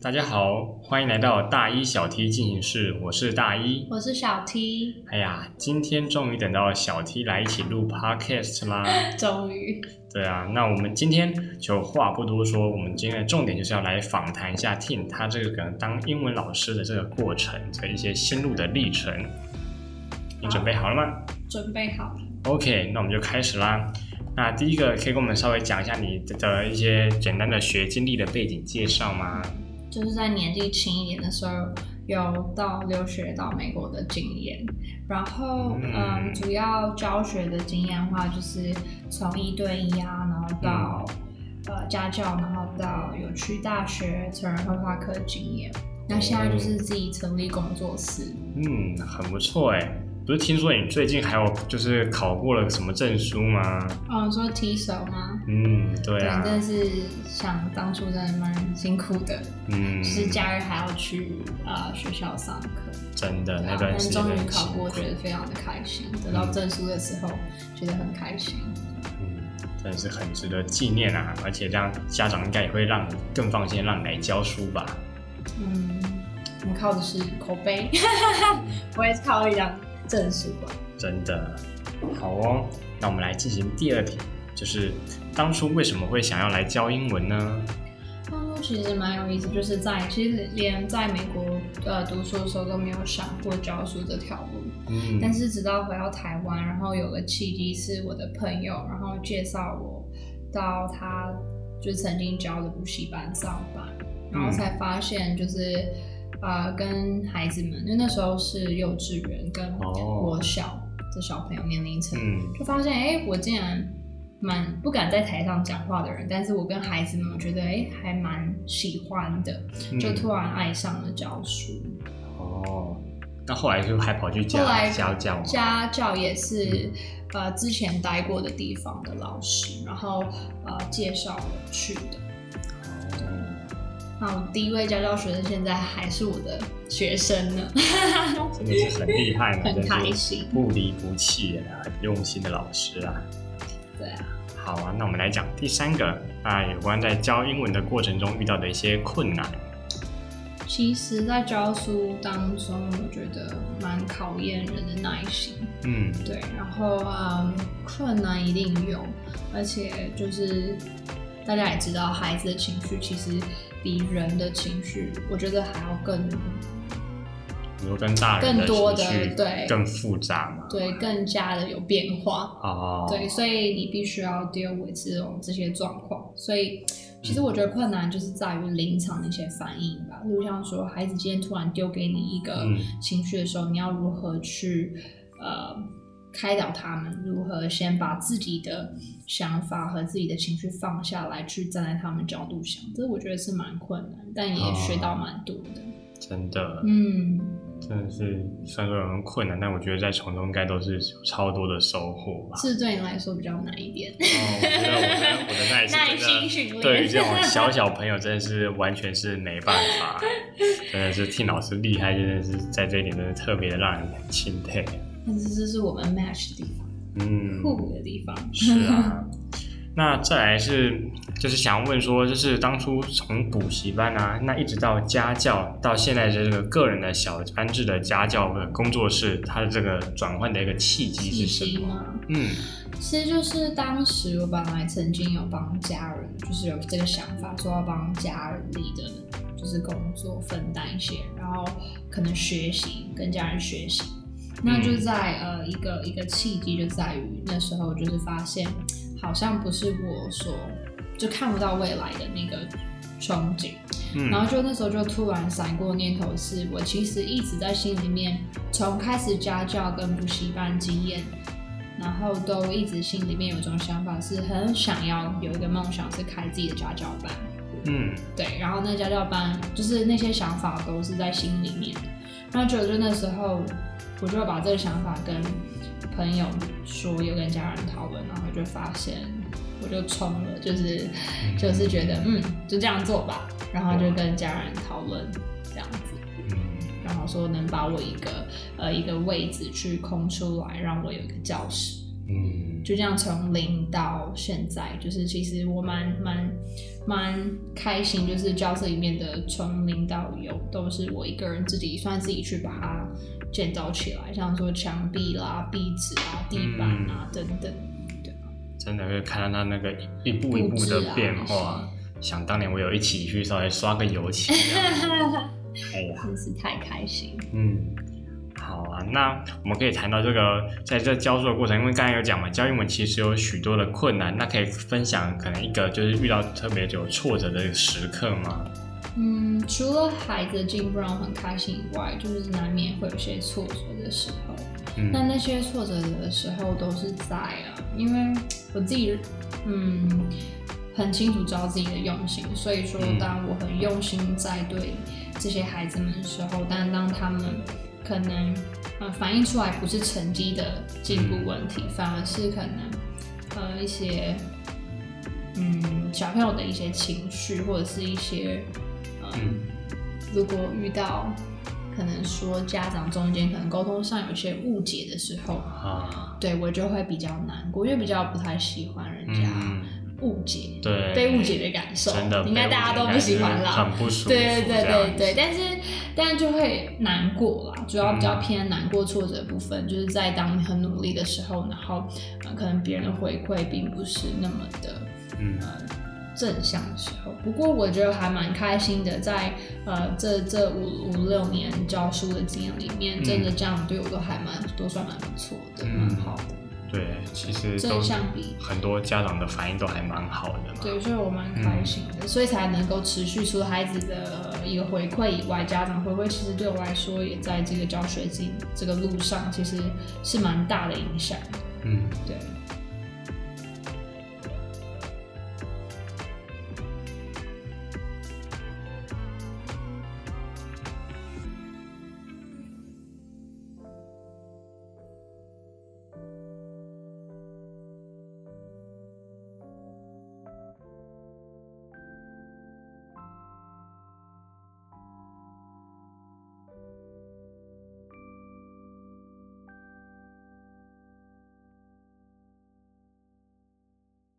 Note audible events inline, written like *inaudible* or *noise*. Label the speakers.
Speaker 1: 大家好，欢迎来到大一小 T 进行式，我是大一。
Speaker 2: 我是小 T，
Speaker 1: 哎呀，今天终于等到小 T 来一起录 Podcast 啦。*laughs*
Speaker 2: 终于，
Speaker 1: 对啊，那我们今天就话不多说，我们今天的重点就是要来访谈一下 Tim 他这个可能当英文老师的这个过程的一些心路的历程。你准备好了吗
Speaker 2: 准备好了。
Speaker 1: ？OK，那我们就开始啦。那第一个可以跟我们稍微讲一下你的一些简单的学经历的背景介绍吗？
Speaker 2: 就是在年纪轻一点的时候，有到留学到美国的经验，然后
Speaker 1: 嗯。
Speaker 2: 嗯，主要教学的经验的话，就是从一对一啊，然后到、呃家教，然后到有去大学成人绘画课的经验。那现在就是自己成立工作室，
Speaker 1: 嗯，很不错哎。不是听说你最近还有就是考过了什么证书吗？
Speaker 2: 哦，说提手吗？
Speaker 1: 嗯，对啊，
Speaker 2: 但是想当初真的蛮辛苦的，
Speaker 1: 嗯，
Speaker 2: 就是假日还要去呃学校上课。
Speaker 1: 真的那段时间
Speaker 2: 终于考过，觉得非常的开心。得到证书的时候，觉得很开心。
Speaker 1: 嗯，真的是很值得纪念啊！而且这样家长应该也会让你更放心，让你来教书吧。
Speaker 2: 嗯，我们靠的是口碑，*laughs* 不会靠一张证书吧？
Speaker 1: 真的，好哦。那我们来进行第二题，就是当初为什么会想要来教英文呢？
Speaker 2: 当初其实蛮有意思，就是在其实连在美国呃读书的时候都没有想过教书这条路。
Speaker 1: 嗯，
Speaker 2: 但是直到回到台湾，然后有个契机是我的朋友，然后介绍我到他就曾经教的补习班上班，然后才发现就是呃跟孩子们，因为那时候是幼稚园跟
Speaker 1: 哦
Speaker 2: 国小的小朋友年龄层，
Speaker 1: 嗯
Speaker 2: 就发现哎、我竟然蛮不敢在台上讲话的人，但是我跟孩子们，我觉得哎、还蛮喜欢的，就
Speaker 1: 嗯
Speaker 2: 突然爱上了教书。
Speaker 1: 哦，那后来就还跑去教教？
Speaker 2: 家教也是、
Speaker 1: 嗯
Speaker 2: 呃之前待过的地方的老师，然后呃介绍我去的。
Speaker 1: 哦，
Speaker 2: 那我第一位家教学生现在还是我的学生呢，*laughs*
Speaker 1: 真的是很厉害呢，
Speaker 2: 很开心。
Speaker 1: 不离不弃啊，很用心的老师啊。
Speaker 2: 对啊，
Speaker 1: 好啊，那我们来讲第三个，那有关在教英文的过程中遇到的一些困难。
Speaker 2: 其实，在教书当中，我觉得蛮考验人的耐心。
Speaker 1: 嗯，
Speaker 2: 对，然后嗯，困难一定有，而且就是大家也知道，孩子的情绪其实比人的情绪，我觉得还要更
Speaker 1: 比如跟大人
Speaker 2: 更多的对
Speaker 1: 更复杂嘛。
Speaker 2: 对更加的有变化。
Speaker 1: 哦，
Speaker 2: 对，所以你必须要 deal with 这种这些状况。所以其实我觉得困难就是在于临场的一些反应吧，例如像说孩子今天突然丢给你一个
Speaker 1: 嗯
Speaker 2: 情绪的时候，你要如何去呃开导他们，如何先把自己的想法和自己的情绪放下来，去站在他们角度想，这我觉得是蛮困难，但也学到蛮多的。
Speaker 1: 真的，
Speaker 2: 嗯，
Speaker 1: 真的是虽然说有点困难，但我觉得在从中应该都是超多的收获吧。
Speaker 2: 是对你来说比较难一点。
Speaker 1: 哦，我觉得我的我的 *laughs* 耐心
Speaker 2: 训练，
Speaker 1: 对于这种小小朋友，真的是完全是没办法，真的是听老师厉害，真的是在这一点真的特别的让人很钦佩。
Speaker 2: 但是这是我们 match 的地方，
Speaker 1: 嗯，
Speaker 2: 互补的地方。
Speaker 1: 是啊，*laughs* 那再来是就是想要问说，就是当初从补习班啊，那一直到家教，到现在的这个个人的小班制的家教的工作室，它的这个转换的一个契机是什么？嗯
Speaker 2: 其实就是当时我本来曾经有帮家人，就是有这个想法，说要帮家人里的就是工作分担一些，然后可能学习跟家人学习。那就在呃一个一个契机就在于那时候就是发现好像不是我所就看不到未来的那个憧憬，
Speaker 1: 嗯，
Speaker 2: 然后就那时候就突然闪过念头是，我其实一直在心里面，从开始家教跟补习班经验，然后都一直心里面有一种想法，是很想要有一个梦想是开自己的家教班。
Speaker 1: 嗯。
Speaker 2: 对，然后那家教班就是那些想法都是在心里面的。然后就就那时候，我就把这个想法跟朋友说，又跟家人讨论，然后就发现我就冲了，就是就是觉得嗯，就这样做吧，然后就跟家人讨论这样子，
Speaker 1: 嗯
Speaker 2: 然后说能把我一个呃一个位置去空出来，让我有一个教室。
Speaker 1: 嗯，
Speaker 2: 就这样从零到现在，就是其实我蛮蛮蛮开心，就是教室里面的从零到有都是我一个人自己算自己去把它建造起来，像说墙壁啦、壁纸啊、地板啊、等等。
Speaker 1: 对真的会看到他那个一步一步的变化。想当年我有一起去稍微刷个油漆，*laughs*
Speaker 2: 哎呀，真是太开心。
Speaker 1: 嗯，好啊，那我们可以谈到这个，在这教书的过程，因为刚才有讲嘛，教英文其实有许多的困难，那可以分享可能一个就是遇到特别有挫折的时刻吗？
Speaker 2: 嗯，除了孩子进步让我很开心以外，就是难免会有些挫折的时候。那那些挫折的时候都是在啊，因为我自己嗯很清楚知道自己的用心，所以说当我很用心在对这些孩子们的时候，但当他们可能呃反映出来不是成绩的进步问题，反而是可能呃一些嗯小朋友的一些情绪或者是一些嗯如果遇到。可能说家长中间可能沟通上有些误解的时候，啊，对我就会比较难过，因为比较不太喜欢人家误解，
Speaker 1: 对。
Speaker 2: 被误解的感受，
Speaker 1: 真的
Speaker 2: 应该大家都不喜欢啦，
Speaker 1: 很不舒服，
Speaker 2: 对对对对对，但是但就会难过啦，主要比较偏难过挫折的部分，就是在当你很努力的时候，然后可能别人的回馈并不是那么的，嗯。正向的时候，不过我觉得还蛮开心的，在呃这这五五六年教书的经验里面，真的这样对我都还蛮都算蛮不错的，蛮好的。
Speaker 1: 对，其实
Speaker 2: 正向比
Speaker 1: 很多家长的反应都还蛮好的。
Speaker 2: 对，所以我蛮开心的，所以才能够持续除了孩子的一个回馈以外，家长回馈其实对我来说也在这个教学经这个路上其实是蛮大的影响。嗯，对。